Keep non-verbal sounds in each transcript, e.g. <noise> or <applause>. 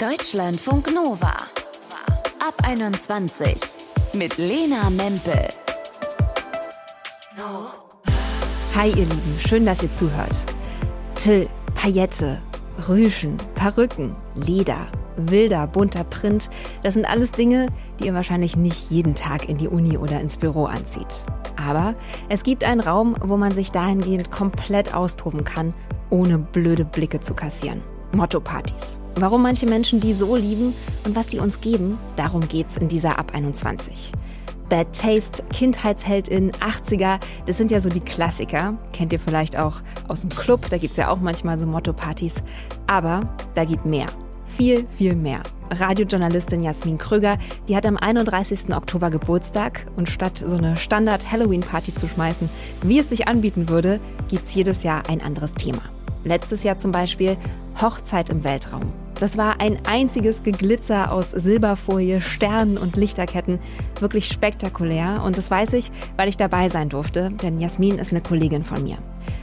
Deutschlandfunk Nova. Ab 21 mit Lena Mempel. Hi ihr Lieben, schön, dass ihr zuhört. Till, Paillette, Rüschen, Perücken, Leder, wilder, bunter Print, das sind alles Dinge, die ihr wahrscheinlich nicht jeden Tag in die Uni oder ins Büro anzieht. Aber es gibt einen Raum, wo man sich dahingehend komplett austoben kann, ohne blöde Blicke zu kassieren. Motto-Partys. Warum manche Menschen die so lieben und was die uns geben, darum geht's in dieser Ab 21. Bad Taste, Kindheitsheldin, 80er, das sind ja so die Klassiker. Kennt ihr vielleicht auch aus dem Club, da gibt's ja auch manchmal so Motto-Partys. Aber da geht mehr. Viel, viel mehr. Radiojournalistin Jasmin Krüger, die hat am 31. Oktober Geburtstag und statt so eine Standard-Halloween-Party zu schmeißen, wie es sich anbieten würde, gibt's jedes Jahr ein anderes Thema. Letztes Jahr zum Beispiel Hochzeit im Weltraum. Das war ein einziges Geglitzer aus Silberfolie, Sternen und Lichterketten. Wirklich spektakulär. Und das weiß ich, weil ich dabei sein durfte, denn Jasmin ist eine Kollegin von mir.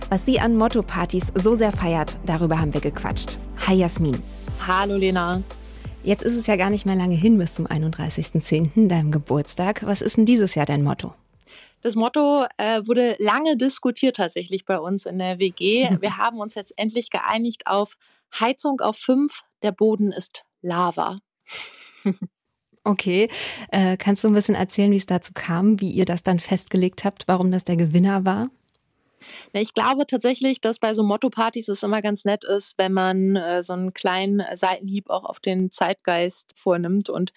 Was sie an Motto-Partys so sehr feiert, darüber haben wir gequatscht. Hi Jasmin. Hallo Lena. Jetzt ist es ja gar nicht mehr lange hin bis zum 31.10., deinem Geburtstag. Was ist denn dieses Jahr dein Motto? Das Motto äh, wurde lange diskutiert tatsächlich bei uns in der WG. <laughs> Wir haben uns jetzt endlich geeinigt auf Heizung auf 5, der Boden ist Lava. Okay, äh, kannst du ein bisschen erzählen, wie es dazu kam, wie ihr das dann festgelegt habt, warum das der Gewinner war? Ich glaube tatsächlich, dass bei so Motto-Partys es immer ganz nett ist, wenn man äh, so einen kleinen Seitenhieb auch auf den Zeitgeist vornimmt und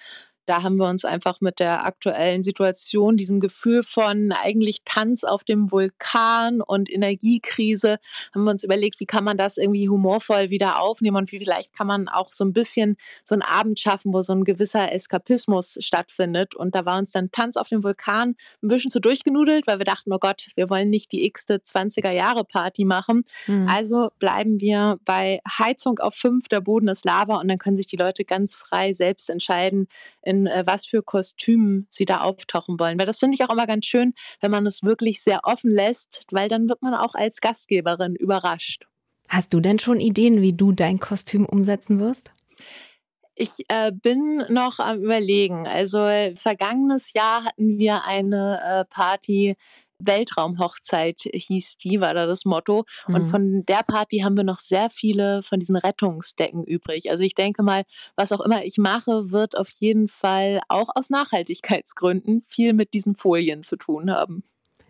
da haben wir uns einfach mit der aktuellen Situation, diesem Gefühl von eigentlich Tanz auf dem Vulkan und Energiekrise, haben wir uns überlegt, wie kann man das irgendwie humorvoll wieder aufnehmen und wie vielleicht kann man auch so ein bisschen so einen Abend schaffen, wo so ein gewisser Eskapismus stattfindet. Und da war uns dann Tanz auf dem Vulkan ein bisschen zu durchgenudelt, weil wir dachten, oh Gott, wir wollen nicht die x-te 20er Jahre Party machen. Mhm. Also bleiben wir bei Heizung auf fünf, der Boden ist Lava und dann können sich die Leute ganz frei selbst entscheiden, in in äh, was für Kostümen sie da auftauchen wollen. Weil das finde ich auch immer ganz schön, wenn man es wirklich sehr offen lässt, weil dann wird man auch als Gastgeberin überrascht. Hast du denn schon Ideen, wie du dein Kostüm umsetzen wirst? Ich äh, bin noch am Überlegen. Also vergangenes Jahr hatten wir eine äh, Party Weltraumhochzeit hieß die, war da das Motto. Mhm. Und von der Party haben wir noch sehr viele von diesen Rettungsdecken übrig. Also ich denke mal, was auch immer ich mache, wird auf jeden Fall auch aus Nachhaltigkeitsgründen viel mit diesen Folien zu tun haben.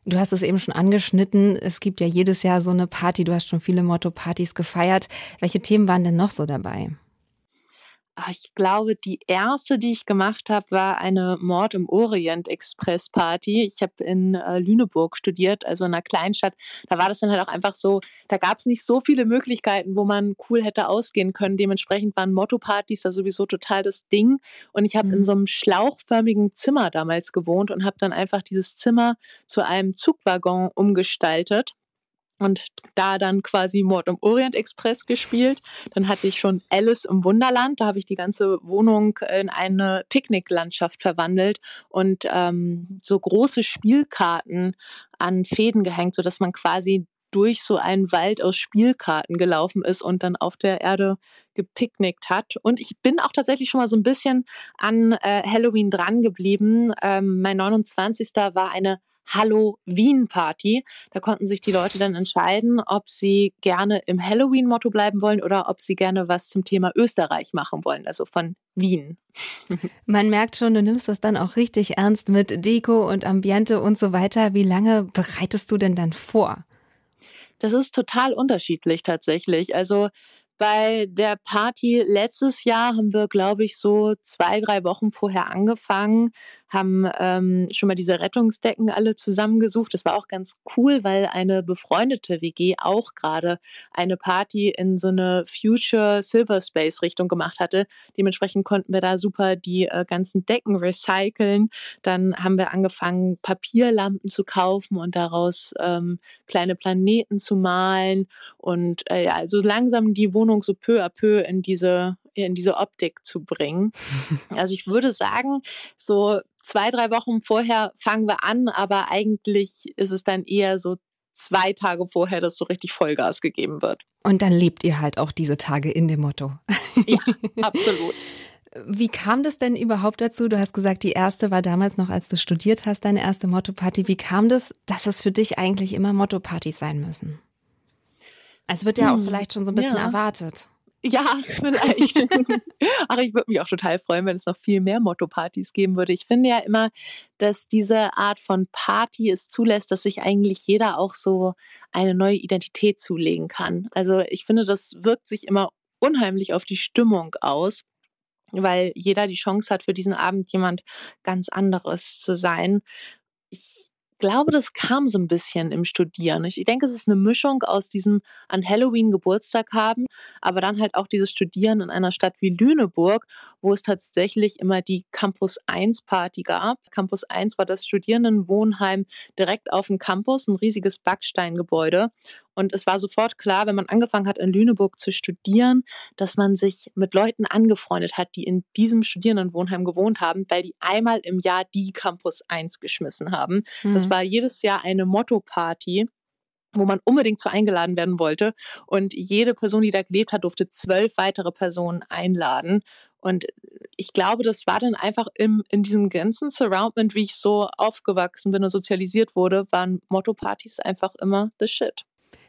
Du hast es eben schon angeschnitten. Es gibt ja jedes Jahr so eine Party. Du hast schon viele Motto-Partys gefeiert. Welche Themen waren denn noch so dabei? Ah, ich glaube, die erste, die ich gemacht habe, war eine Mord im Orient Express Party. Ich habe in äh, Lüneburg studiert, also in einer Kleinstadt. Da war das dann halt auch einfach so, da gab es nicht so viele Möglichkeiten, wo man cool hätte ausgehen können. Dementsprechend waren Motto-Partys da sowieso total das Ding. Und ich habe mhm. in so einem schlauchförmigen Zimmer damals gewohnt und habe dann einfach dieses Zimmer zu einem Zugwaggon umgestaltet und da dann quasi Mord im Orient Express gespielt. Dann hatte ich schon Alice im Wunderland. Da habe ich die ganze Wohnung in eine Picknicklandschaft verwandelt und ähm, so große Spielkarten an Fäden gehängt, sodass man quasi durch so einen Wald aus Spielkarten gelaufen ist und dann auf der Erde gepicknickt hat. Und ich bin auch tatsächlich schon mal so ein bisschen an äh, Halloween dran geblieben. Ähm, mein 29. war eine Halloween-Party. Da konnten sich die Leute dann entscheiden, ob sie gerne im Halloween-Motto bleiben wollen oder ob sie gerne was zum Thema Österreich machen wollen, also von Wien. <laughs> Man merkt schon, du nimmst das dann auch richtig ernst mit Deko und Ambiente und so weiter. Wie lange bereitest du denn dann vor? Das ist total unterschiedlich tatsächlich. Also bei der Party letztes Jahr haben wir, glaube ich, so zwei, drei Wochen vorher angefangen, haben ähm, schon mal diese Rettungsdecken alle zusammengesucht. Das war auch ganz cool, weil eine befreundete WG auch gerade eine Party in so eine Future Silver Space Richtung gemacht hatte. Dementsprechend konnten wir da super die äh, ganzen Decken recyceln. Dann haben wir angefangen, Papierlampen zu kaufen und daraus ähm, kleine Planeten zu malen und äh, ja, also langsam die Wohnung Wohnung so peu à peu in diese, in diese Optik zu bringen. <laughs> Also ich würde sagen, so zwei, drei Wochen vorher fangen wir an, aber eigentlich ist es dann eher so zwei Tage vorher, dass so richtig Vollgas gegeben wird. Und dann lebt ihr halt auch diese Tage in dem Motto. Ja, <laughs> absolut. Wie kam das denn überhaupt dazu? Du hast gesagt, die erste war damals noch, als du studiert hast, deine erste Motto-Party. Wie kam das, dass es für dich eigentlich immer Motto-Partys sein müssen? Es wird ja hm, auch vielleicht schon so ein bisschen ja. erwartet. Ja, <laughs> vielleicht. <laughs> Ach, ich würde mich auch total freuen, wenn es noch viel mehr Motto-Partys geben würde. Ich finde ja immer, dass diese Art von Party es zulässt, dass sich eigentlich jeder auch so eine neue Identität zulegen kann. Also ich finde, das wirkt sich immer unheimlich auf die Stimmung aus, weil jeder die Chance hat, für diesen Abend jemand ganz anderes zu sein. Ich glaube, das kam so ein bisschen im Studieren. Ich denke, es ist eine Mischung aus diesem an Halloween Geburtstag haben, aber dann halt auch dieses Studieren in einer Stadt wie Lüneburg, wo es tatsächlich immer die Campus 1 Party gab. Campus 1 war das Studierendenwohnheim direkt auf dem Campus, ein riesiges Backsteingebäude. Und es war sofort klar, wenn man angefangen hat, in Lüneburg zu studieren, dass man sich mit Leuten angefreundet hat, die in diesem Studierendenwohnheim gewohnt haben, weil die einmal im Jahr die Campus 1 geschmissen haben. Mhm. Das war jedes Jahr eine Motto-Party wo man unbedingt zu eingeladen werden wollte. Und jede Person, die da gelebt hat, durfte zwölf weitere Personen einladen. Und ich glaube, das war dann einfach im, in diesem ganzen Surroundment, wie ich so aufgewachsen bin und sozialisiert wurde, waren Motto-Partys einfach immer the shit.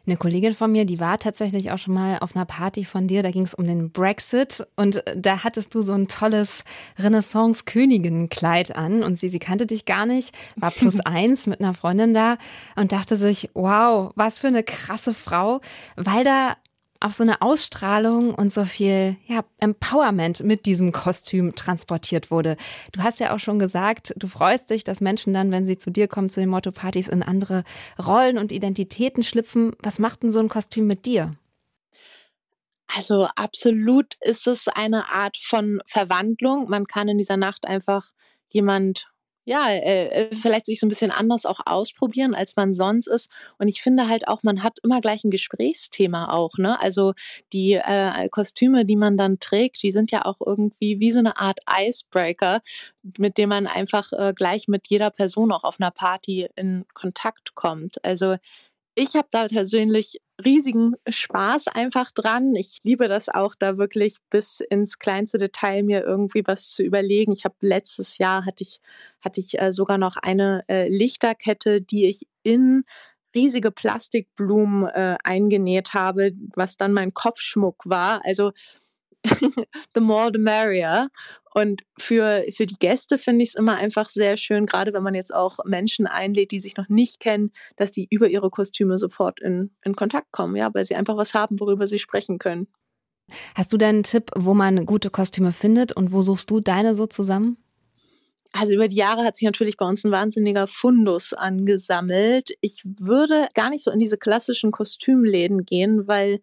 Eine Kollegin von mir, die war tatsächlich auch schon mal auf einer Party von dir, da ging es um den Brexit. Und da hattest du so ein tolles Renaissance-Königin-Kleid an. Und sie, sie kannte dich gar nicht, war plus <laughs> eins mit einer Freundin da und dachte sich, wow, was für eine krasse Frau, weil da auch so eine Ausstrahlung und so viel ja, Empowerment mit diesem Kostüm transportiert wurde. Du hast ja auch schon gesagt, du freust dich, dass Menschen dann, wenn sie zu dir kommen, zu den Motto-Partys, in andere Rollen und Identitäten schlüpfen. Was macht denn so ein Kostüm mit dir? Also absolut ist es eine Art von Verwandlung. Man kann in dieser Nacht einfach jemand ja, äh, äh, vielleicht sich so ein bisschen anders auch ausprobieren, als man sonst ist. Und ich finde halt auch, man hat immer gleich ein Gesprächsthema auch, ne? Also die äh, Kostüme, die man dann trägt, die sind ja auch irgendwie wie so eine Art Icebreaker, mit dem man einfach äh, gleich mit jeder Person auch auf einer Party in Kontakt kommt. Also ich habe da persönlich riesigen Spaß einfach dran. Ich liebe das auch, da wirklich bis ins kleinste Detail mir irgendwie was zu überlegen. Ich habe letztes Jahr hatte ich hatte ich äh, sogar noch eine äh, Lichterkette, die ich in riesige Plastikblumen äh, eingenäht habe, was dann mein Kopfschmuck war. Also <laughs> the more the merrier. Und für, für die Gäste finde ich es immer einfach sehr schön, gerade wenn man jetzt auch Menschen einlädt, die sich noch nicht kennen, dass die über ihre Kostüme sofort in, in Kontakt kommen, ja, weil sie einfach was haben, worüber sie sprechen können. Hast du denn einen Tipp, wo man gute Kostüme findet und wo suchst du deine so zusammen? Also über die Jahre hat sich natürlich bei uns ein wahnsinniger Fundus angesammelt. Ich würde gar nicht so in diese klassischen Kostümläden gehen, weil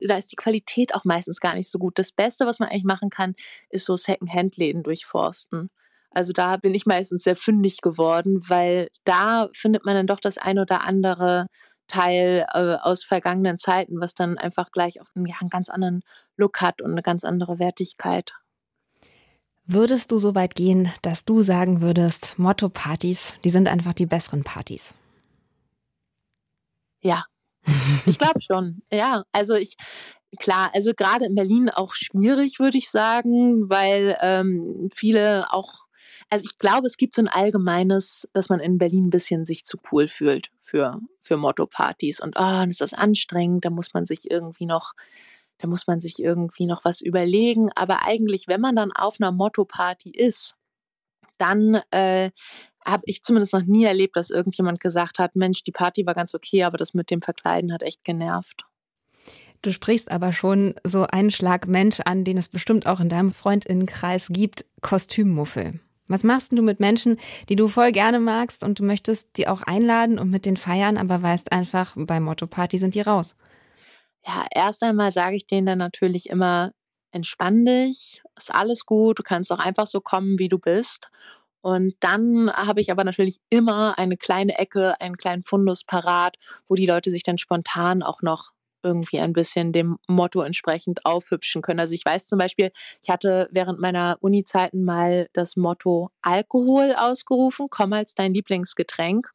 da ist die Qualität auch meistens gar nicht so gut. Das Beste, was man eigentlich machen kann, ist so Second-Hand-Läden durchforsten. Also da bin ich meistens sehr fündig geworden, weil da findet man dann doch das ein oder andere Teil äh, aus vergangenen Zeiten, was dann einfach gleich auch ja, einen ganz anderen Look hat und eine ganz andere Wertigkeit. Würdest du so weit gehen, dass du sagen würdest, Motto-Partys, die sind einfach die besseren Partys? Ja, ich glaube schon, ja. Also ich, klar, also gerade in Berlin auch schwierig, würde ich sagen, weil ähm, viele auch, also ich glaube, es gibt so ein allgemeines, dass man in Berlin ein bisschen sich zu cool fühlt für, für Motto-Partys und oh, ist das anstrengend, da muss man sich irgendwie noch, da muss man sich irgendwie noch was überlegen. Aber eigentlich, wenn man dann auf einer Motto-Party ist, dann äh, habe ich zumindest noch nie erlebt, dass irgendjemand gesagt hat, Mensch, die Party war ganz okay, aber das mit dem Verkleiden hat echt genervt. Du sprichst aber schon so einen Schlag Mensch an, den es bestimmt auch in deinem Freundinnenkreis gibt, Kostümmuffel. Was machst du mit Menschen, die du voll gerne magst und du möchtest die auch einladen und mit den feiern, aber weißt einfach, bei Motto Party sind die raus? Ja, erst einmal sage ich denen dann natürlich immer, entspann dich, ist alles gut, du kannst auch einfach so kommen, wie du bist. Und dann habe ich aber natürlich immer eine kleine Ecke, einen kleinen Fundus parat, wo die Leute sich dann spontan auch noch irgendwie ein bisschen dem Motto entsprechend aufhübschen können. Also ich weiß zum Beispiel, ich hatte während meiner Uni-Zeiten mal das Motto Alkohol ausgerufen, komm als dein Lieblingsgetränk.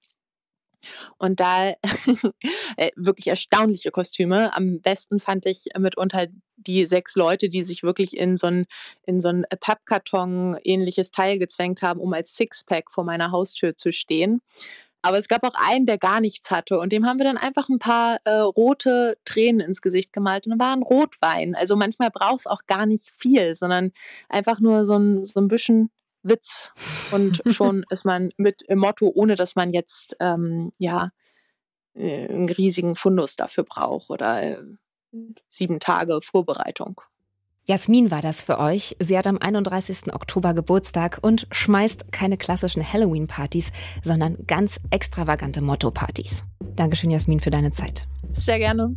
Und da <laughs> äh, wirklich erstaunliche Kostüme. Am besten fand ich mitunter die sechs Leute, die sich wirklich in so ein, in so ein Pappkarton ähnliches Teil gezwängt haben, um als Sixpack vor meiner Haustür zu stehen. Aber es gab auch einen, der gar nichts hatte und dem haben wir dann einfach ein paar äh, rote Tränen ins Gesicht gemalt und dann war ein Rotwein. Also manchmal braucht es auch gar nicht viel, sondern einfach nur so ein, so ein bisschen Witz und <laughs> schon ist man mit im Motto, ohne dass man jetzt ähm, ja äh, einen riesigen Fundus dafür braucht oder äh, sieben Tage Vorbereitung. Jasmin war das für euch. Sie hat am 31. Oktober Geburtstag und schmeißt keine klassischen Halloween-Partys, sondern ganz extravagante Motto-Partys. Dankeschön, Jasmin, für deine Zeit. Sehr gerne.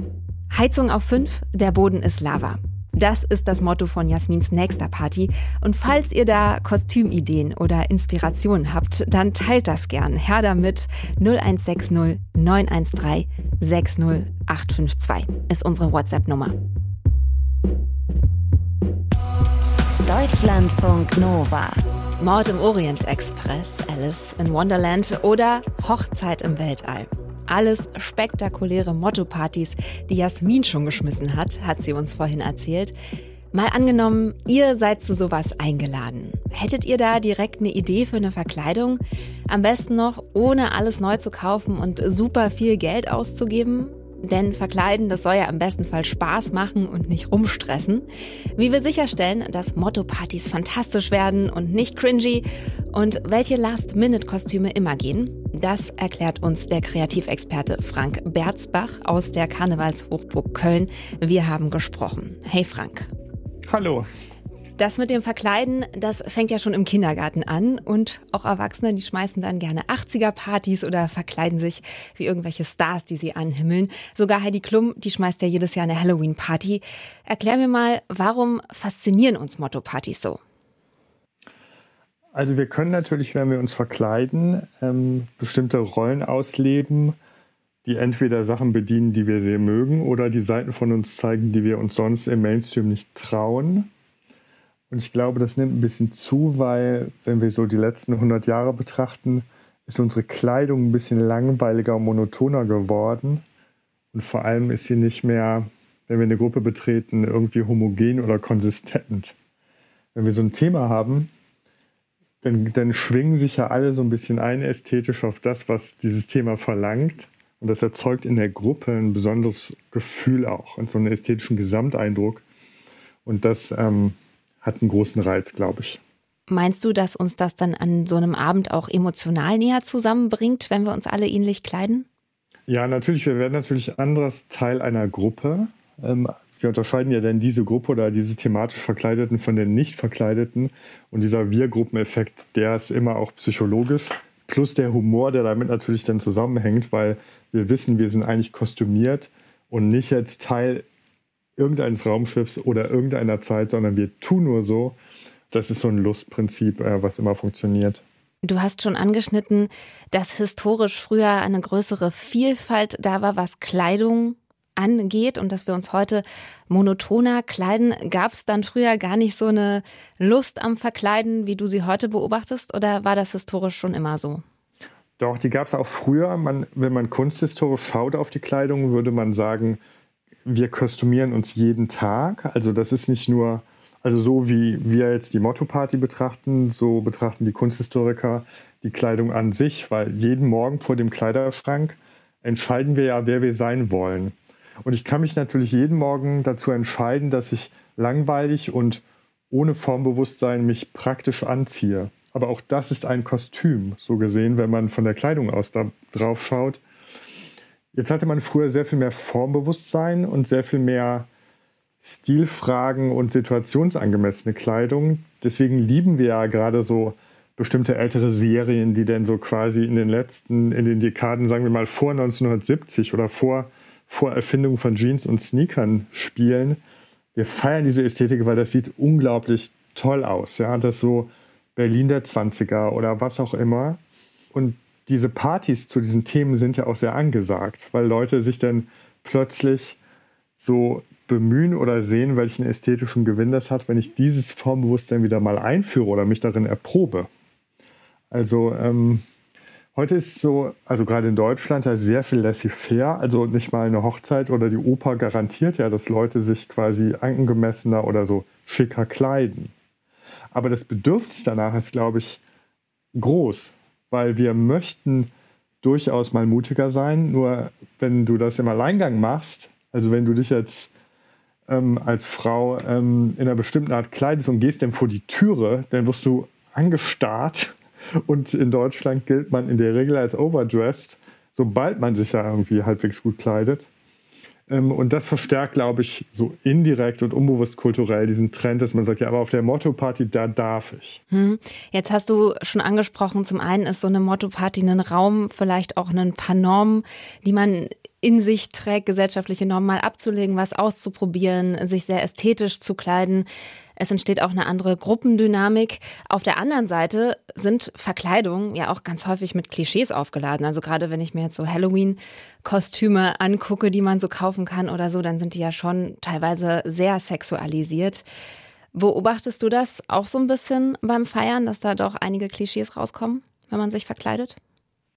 Heizung auf 5, der Boden ist Lava. Das ist das Motto von Jasmins nächster Party. Und falls ihr da Kostümideen oder Inspirationen habt, dann teilt das gern. Her damit 0160 913 60852 ist unsere WhatsApp-Nummer. Deutschlandfunk Nova. Mord im Orient Express, Alice in Wonderland oder Hochzeit im Weltall. Alles spektakuläre Motto-Partys, die Jasmin schon geschmissen hat, hat sie uns vorhin erzählt. Mal angenommen, ihr seid zu sowas eingeladen. Hättet ihr da direkt eine Idee für eine Verkleidung? Am besten noch, ohne alles neu zu kaufen und super viel Geld auszugeben? Denn verkleiden, das soll ja im besten Fall Spaß machen und nicht rumstressen. Wie wir sicherstellen, dass Motto-Partys fantastisch werden und nicht cringy und welche Last-Minute-Kostüme immer gehen, das erklärt uns der Kreativexperte Frank Berzbach aus der Karnevalshochburg Köln. Wir haben gesprochen. Hey Frank. Hallo. Das mit dem Verkleiden, das fängt ja schon im Kindergarten an und auch Erwachsene, die schmeißen dann gerne 80er-Partys oder verkleiden sich wie irgendwelche Stars, die sie anhimmeln. Sogar Heidi Klum, die schmeißt ja jedes Jahr eine Halloween-Party. Erklär mir mal, warum faszinieren uns Motto-Partys so? Also wir können natürlich, wenn wir uns verkleiden, ähm, bestimmte Rollen ausleben, die entweder Sachen bedienen, die wir sehr mögen, oder die Seiten von uns zeigen, die wir uns sonst im Mainstream nicht trauen. Und ich glaube, das nimmt ein bisschen zu, weil wenn wir so die letzten 100 Jahre betrachten, ist unsere Kleidung ein bisschen langweiliger und monotoner geworden. Und vor allem ist sie nicht mehr, wenn wir eine Gruppe betreten, irgendwie homogen oder konsistent. Wenn wir so ein Thema haben, dann, dann schwingen sich ja alle so ein bisschen ein ästhetisch auf das, was dieses Thema verlangt. Und das erzeugt in der Gruppe ein besonderes Gefühl auch und so einen ästhetischen Gesamteindruck. Und das ähm, hat einen großen Reiz, glaube ich. Meinst du, dass uns das dann an so einem Abend auch emotional näher zusammenbringt, wenn wir uns alle ähnlich kleiden? Ja, natürlich. Wir werden natürlich anderes Teil einer Gruppe. Ähm, wir unterscheiden ja dann diese Gruppe oder diese thematisch Verkleideten von den nicht Verkleideten. Und dieser Wir-Gruppeneffekt, der ist immer auch psychologisch. Plus der Humor, der damit natürlich dann zusammenhängt, weil wir wissen, wir sind eigentlich kostümiert und nicht jetzt Teil irgendeines Raumschiffs oder irgendeiner Zeit, sondern wir tun nur so. Das ist so ein Lustprinzip, äh, was immer funktioniert. Du hast schon angeschnitten, dass historisch früher eine größere Vielfalt da war, was Kleidung angeht und dass wir uns heute monotoner kleiden. Gab es dann früher gar nicht so eine Lust am Verkleiden, wie du sie heute beobachtest, oder war das historisch schon immer so? Doch, die gab es auch früher. Man, wenn man kunsthistorisch schaut auf die Kleidung, würde man sagen, wir kostümieren uns jeden Tag. Also das ist nicht nur, also so wie wir jetzt die Motto-Party betrachten, so betrachten die Kunsthistoriker die Kleidung an sich, weil jeden Morgen vor dem Kleiderschrank entscheiden wir ja, wer wir sein wollen. Und ich kann mich natürlich jeden Morgen dazu entscheiden, dass ich langweilig und ohne Formbewusstsein mich praktisch anziehe. Aber auch das ist ein Kostüm, so gesehen, wenn man von der Kleidung aus da drauf schaut. Jetzt hatte man früher sehr viel mehr Formbewusstsein und sehr viel mehr Stilfragen und situationsangemessene Kleidung. Deswegen lieben wir ja gerade so bestimmte ältere Serien, die dann so quasi in den letzten, in den Dekaden, sagen wir mal vor 1970 oder vor vor Erfindung von Jeans und Sneakern spielen. Wir feiern diese Ästhetik, weil das sieht unglaublich toll aus. Ja, das so Berlin der 20er oder was auch immer. Und diese Partys zu diesen Themen sind ja auch sehr angesagt, weil Leute sich dann plötzlich so bemühen oder sehen, welchen ästhetischen Gewinn das hat, wenn ich dieses Formbewusstsein wieder mal einführe oder mich darin erprobe. Also ähm, Heute ist so, also gerade in Deutschland, da ist sehr viel laissez-faire. Also nicht mal eine Hochzeit oder die Oper garantiert ja, dass Leute sich quasi angemessener oder so schicker kleiden. Aber das Bedürfnis danach ist, glaube ich, groß, weil wir möchten durchaus mal mutiger sein. Nur wenn du das im Alleingang machst, also wenn du dich jetzt ähm, als Frau ähm, in einer bestimmten Art kleidest und gehst dann vor die Türe, dann wirst du angestarrt und in Deutschland gilt man in der Regel als overdressed, sobald man sich ja irgendwie halbwegs gut kleidet. Ähm, und das verstärkt, glaube ich, so indirekt und unbewusst kulturell diesen Trend, dass man sagt, ja, aber auf der Motto-Party, da darf ich. Hm. Jetzt hast du schon angesprochen, zum einen ist so eine Motto-Party ein Raum, vielleicht auch ein paar Normen, die man in sich trägt, gesellschaftliche Normen mal abzulegen, was auszuprobieren, sich sehr ästhetisch zu kleiden. Es entsteht auch eine andere Gruppendynamik. Auf der anderen Seite sind Verkleidungen ja auch ganz häufig mit Klischees aufgeladen. Also gerade wenn ich mir jetzt so Halloween-Kostüme angucke, die man so kaufen kann oder so, dann sind die ja schon teilweise sehr sexualisiert. Beobachtest du das auch so ein bisschen beim Feiern, dass da doch einige Klischees rauskommen, wenn man sich verkleidet?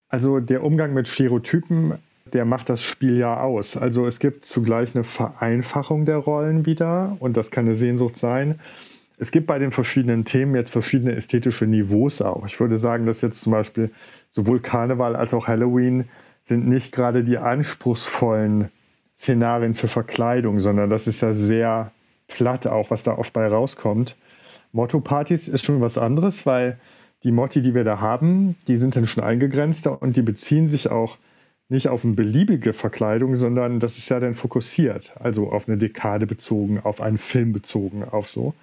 Also der Umgang mit Stereotypen der macht das Spiel ja aus. Also es gibt zugleich eine Vereinfachung der Rollen wieder und das kann eine Sehnsucht sein. Es gibt bei den verschiedenen Themen jetzt verschiedene ästhetische Niveaus auch. Ich würde sagen, dass jetzt zum Beispiel sowohl Karneval als auch Halloween sind nicht gerade die anspruchsvollen Szenarien für Verkleidung, sondern das ist ja sehr platt auch, was da oft bei rauskommt. Motto-Partys ist schon was anderes, weil die Motti, die wir da haben, die sind dann schon eingegrenzter und die beziehen sich auch nicht auf eine beliebige Verkleidung, sondern das ist ja dann fokussiert, also auf eine Dekade bezogen, auf einen Film bezogen, auf so.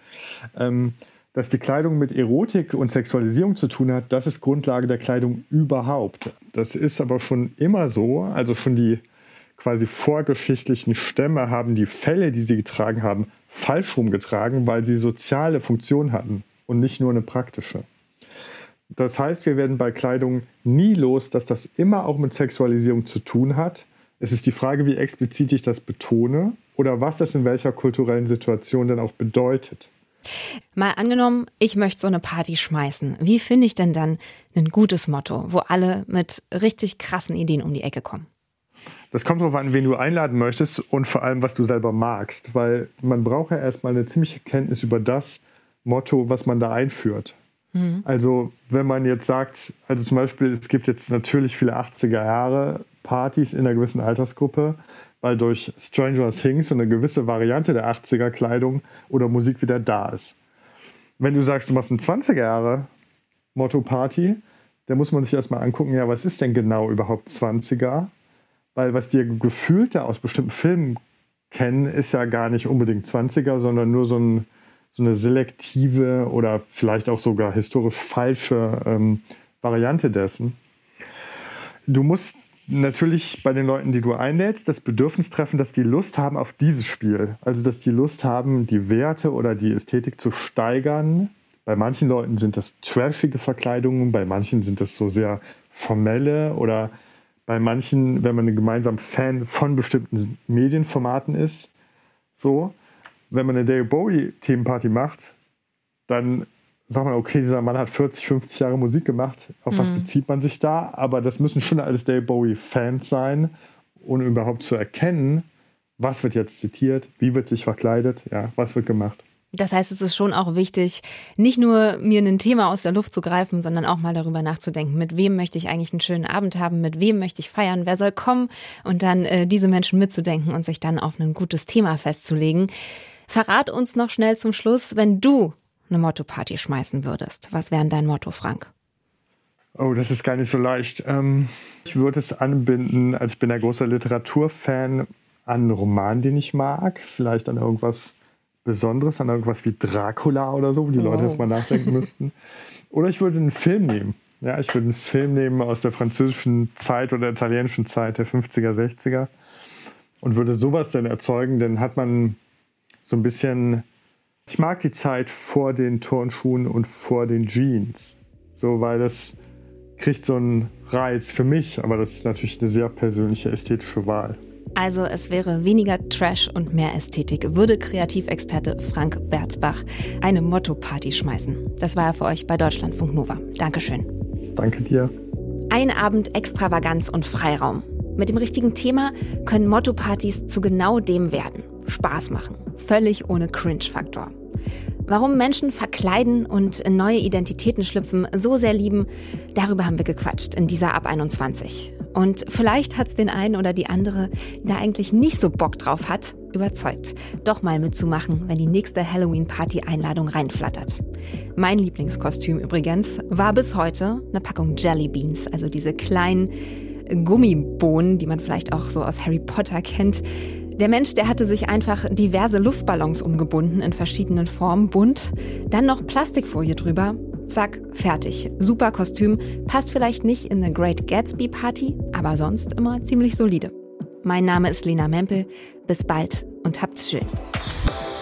Ähm, dass die Kleidung mit Erotik und Sexualisierung zu tun hat, das ist Grundlage der Kleidung überhaupt. Das ist aber schon immer so, also schon die quasi vorgeschichtlichen Stämme haben die Fälle, die sie getragen haben, falsch rumgetragen, weil sie soziale Funktion hatten und nicht nur eine praktische. Das heißt, wir werden bei Kleidung nie los, dass das immer auch mit Sexualisierung zu tun hat. Es ist die Frage, wie explizit ich das betone oder was das in welcher kulturellen Situation denn auch bedeutet. Mal angenommen, ich möchte so eine Party schmeißen. Wie finde ich denn dann ein gutes Motto, wo alle mit richtig krassen Ideen um die Ecke kommen? Das kommt darauf an, wen du einladen möchtest und vor allem, was du selber magst, weil man braucht ja erstmal eine ziemliche Kenntnis über das Motto, was man da einführt. Mhm. Also wenn man jetzt sagt, also zum Beispiel, es gibt jetzt natürlich viele 80er Jahre Partys in einer gewissen Altersgruppe, weil durch Stranger Things so eine gewisse Variante der 80er Kleidung oder Musik wieder da ist. Wenn du sagst, du machst eine 20er Jahre Motto Party, dann muss man sich erstmal angucken, ja, was ist denn genau überhaupt 20er? Weil was die Gefühlte aus bestimmten Filmen kennen, ist ja gar nicht unbedingt 20er, sondern nur so ein so eine selektive oder vielleicht auch sogar historisch falsche ähm, Variante dessen. Du musst natürlich bei den Leuten, die du einlädst, das Bedürfnis treffen, dass die Lust haben auf dieses Spiel. Also, dass die Lust haben, die Werte oder die Ästhetik zu steigern. Bei manchen Leuten sind das trashige Verkleidungen, bei manchen sind das so sehr formelle oder bei manchen, wenn man gemeinsam Fan von bestimmten Medienformaten ist, so wenn man eine David Bowie-Themenparty macht, dann sagt man, okay, dieser Mann hat 40, 50 Jahre Musik gemacht. Auf mhm. was bezieht man sich da? Aber das müssen schon alles David Bowie-Fans sein, um überhaupt zu erkennen, was wird jetzt zitiert, wie wird sich verkleidet, ja, was wird gemacht. Das heißt, es ist schon auch wichtig, nicht nur mir ein Thema aus der Luft zu greifen, sondern auch mal darüber nachzudenken, mit wem möchte ich eigentlich einen schönen Abend haben, mit wem möchte ich feiern, wer soll kommen und dann äh, diese Menschen mitzudenken und sich dann auf ein gutes Thema festzulegen. Verrat uns noch schnell zum Schluss, wenn du eine Motto-Party schmeißen würdest. Was wäre dein Motto, Frank? Oh, das ist gar nicht so leicht. Ähm, ich würde es anbinden, also ich bin ein großer Literaturfan, an einen Roman, den ich mag, vielleicht an irgendwas Besonderes, an irgendwas wie Dracula oder so, wo die oh. Leute erstmal nachdenken müssten. Oder ich würde einen Film nehmen. Ja, ich würde einen Film nehmen aus der französischen Zeit oder der italienischen Zeit der 50er, 60er und würde sowas dann erzeugen, dann hat man so ein bisschen, ich mag die Zeit vor den Turnschuhen und vor den Jeans. So, weil das kriegt so einen Reiz für mich, aber das ist natürlich eine sehr persönliche ästhetische Wahl. Also es wäre weniger Trash und mehr Ästhetik, würde Kreativexperte Frank Berzbach eine Motto-Party schmeißen. Das war er für euch bei Deutschlandfunk Nova. Dankeschön. Danke dir. Ein Abend Extravaganz und Freiraum. Mit dem richtigen Thema können Motto-Partys zu genau dem werden. Spaß machen. Völlig ohne Cringe-Faktor. Warum Menschen verkleiden und in neue Identitäten schlüpfen so sehr lieben, darüber haben wir gequatscht in dieser Ab 21. Und vielleicht hat's den einen oder die andere, da eigentlich nicht so Bock drauf hat, überzeugt, doch mal mitzumachen, wenn die nächste Halloween-Party-Einladung reinflattert. Mein Lieblingskostüm übrigens war bis heute eine Packung Jelly Beans, also diese kleinen Gummibohnen, die man vielleicht auch so aus Harry Potter kennt. Der Mensch, der hatte sich einfach diverse Luftballons umgebunden in verschiedenen Formen, bunt, dann noch Plastikfolie drüber. Zack, fertig. Super Kostüm, passt vielleicht nicht in eine Great Gatsby Party, aber sonst immer ziemlich solide. Mein Name ist Lena Mempel. Bis bald und habt's schön.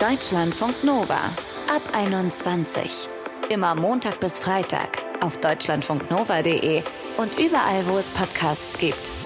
Deutschlandfunk Nova ab 21. Immer Montag bis Freitag auf deutschlandfunknova.de und überall, wo es Podcasts gibt.